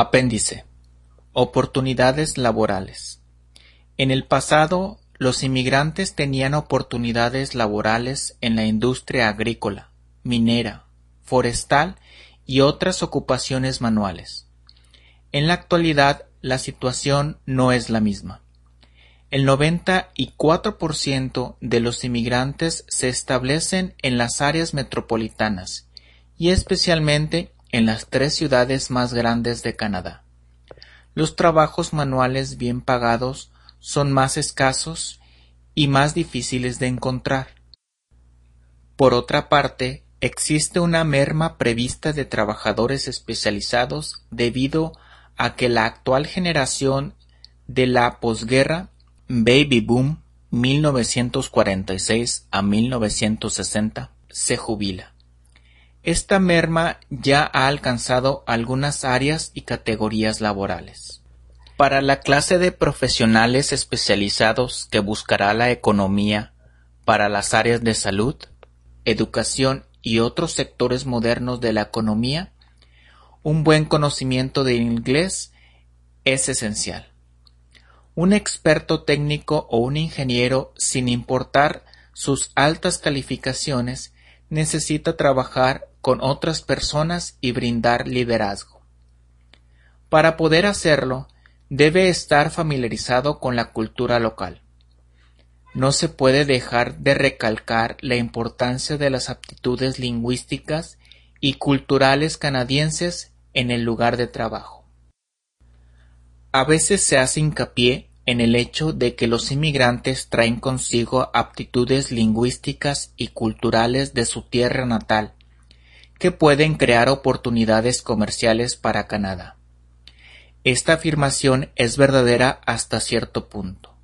Apéndice: Oportunidades laborales. En el pasado, los inmigrantes tenían oportunidades laborales en la industria agrícola, minera, forestal y otras ocupaciones manuales. En la actualidad, la situación no es la misma. El noventa y cuatro por ciento de los inmigrantes se establecen en las áreas metropolitanas y especialmente en las tres ciudades más grandes de Canadá. Los trabajos manuales bien pagados son más escasos y más difíciles de encontrar. Por otra parte, existe una merma prevista de trabajadores especializados debido a que la actual generación de la posguerra Baby Boom (1946 a 1960) se jubila. Esta merma ya ha alcanzado algunas áreas y categorías laborales. Para la clase de profesionales especializados que buscará la economía para las áreas de salud, educación y otros sectores modernos de la economía, un buen conocimiento de inglés es esencial. Un experto técnico o un ingeniero, sin importar sus altas calificaciones, necesita trabajar con otras personas y brindar liderazgo. Para poder hacerlo, debe estar familiarizado con la cultura local. No se puede dejar de recalcar la importancia de las aptitudes lingüísticas y culturales canadienses en el lugar de trabajo. A veces se hace hincapié en el hecho de que los inmigrantes traen consigo aptitudes lingüísticas y culturales de su tierra natal, que pueden crear oportunidades comerciales para Canadá. Esta afirmación es verdadera hasta cierto punto.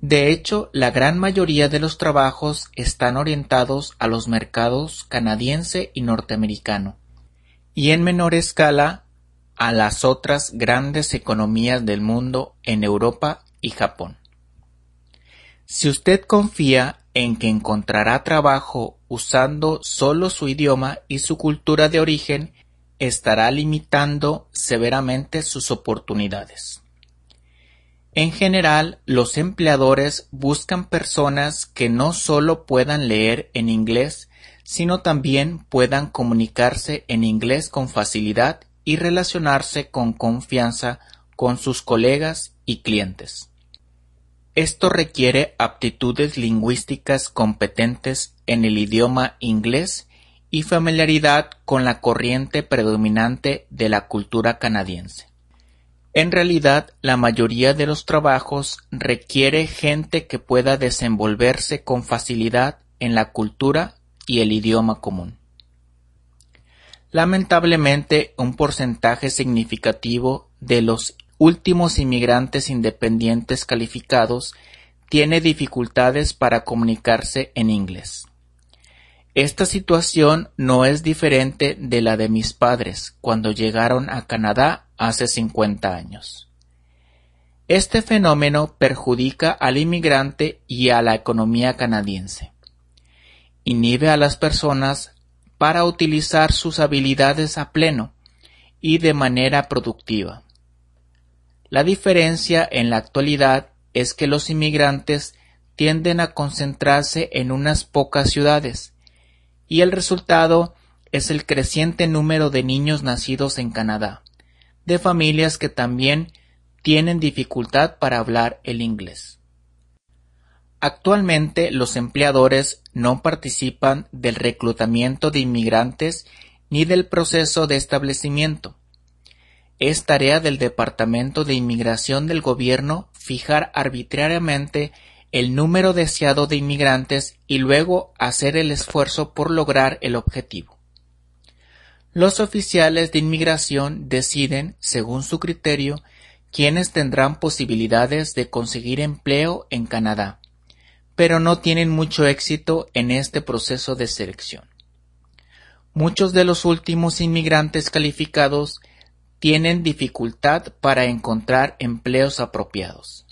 De hecho, la gran mayoría de los trabajos están orientados a los mercados canadiense y norteamericano, y en menor escala a las otras grandes economías del mundo en Europa y Japón. Si usted confía en que encontrará trabajo usando solo su idioma y su cultura de origen, estará limitando severamente sus oportunidades. En general, los empleadores buscan personas que no solo puedan leer en inglés, sino también puedan comunicarse en inglés con facilidad y relacionarse con confianza con sus colegas y clientes. Esto requiere aptitudes lingüísticas competentes en el idioma inglés y familiaridad con la corriente predominante de la cultura canadiense. En realidad, la mayoría de los trabajos requiere gente que pueda desenvolverse con facilidad en la cultura y el idioma común. Lamentablemente, un porcentaje significativo de los últimos inmigrantes independientes calificados tiene dificultades para comunicarse en inglés. Esta situación no es diferente de la de mis padres cuando llegaron a Canadá hace 50 años. Este fenómeno perjudica al inmigrante y a la economía canadiense. Inhibe a las personas para utilizar sus habilidades a pleno y de manera productiva. La diferencia en la actualidad es que los inmigrantes tienden a concentrarse en unas pocas ciudades, y el resultado es el creciente número de niños nacidos en Canadá, de familias que también tienen dificultad para hablar el inglés. Actualmente los empleadores no participan del reclutamiento de inmigrantes ni del proceso de establecimiento. Es tarea del Departamento de Inmigración del Gobierno fijar arbitrariamente el número deseado de inmigrantes y luego hacer el esfuerzo por lograr el objetivo. Los oficiales de inmigración deciden, según su criterio, quiénes tendrán posibilidades de conseguir empleo en Canadá pero no tienen mucho éxito en este proceso de selección. Muchos de los últimos inmigrantes calificados tienen dificultad para encontrar empleos apropiados.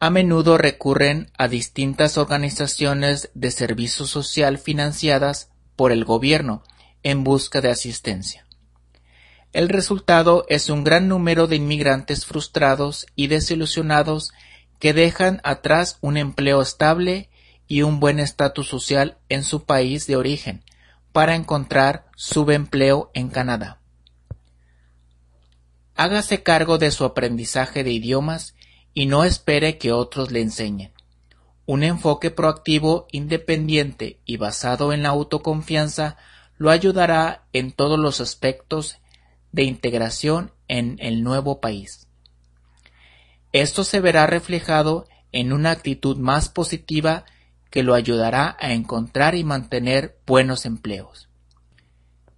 A menudo recurren a distintas organizaciones de servicio social financiadas por el gobierno en busca de asistencia. El resultado es un gran número de inmigrantes frustrados y desilusionados que dejan atrás un empleo estable y un buen estatus social en su país de origen para encontrar subempleo en Canadá. Hágase cargo de su aprendizaje de idiomas y no espere que otros le enseñen. Un enfoque proactivo, independiente y basado en la autoconfianza lo ayudará en todos los aspectos de integración en el nuevo país. Esto se verá reflejado en una actitud más positiva que lo ayudará a encontrar y mantener buenos empleos.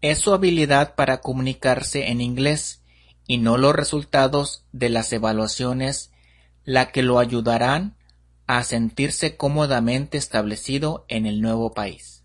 Es su habilidad para comunicarse en inglés y no los resultados de las evaluaciones la que lo ayudarán a sentirse cómodamente establecido en el nuevo país.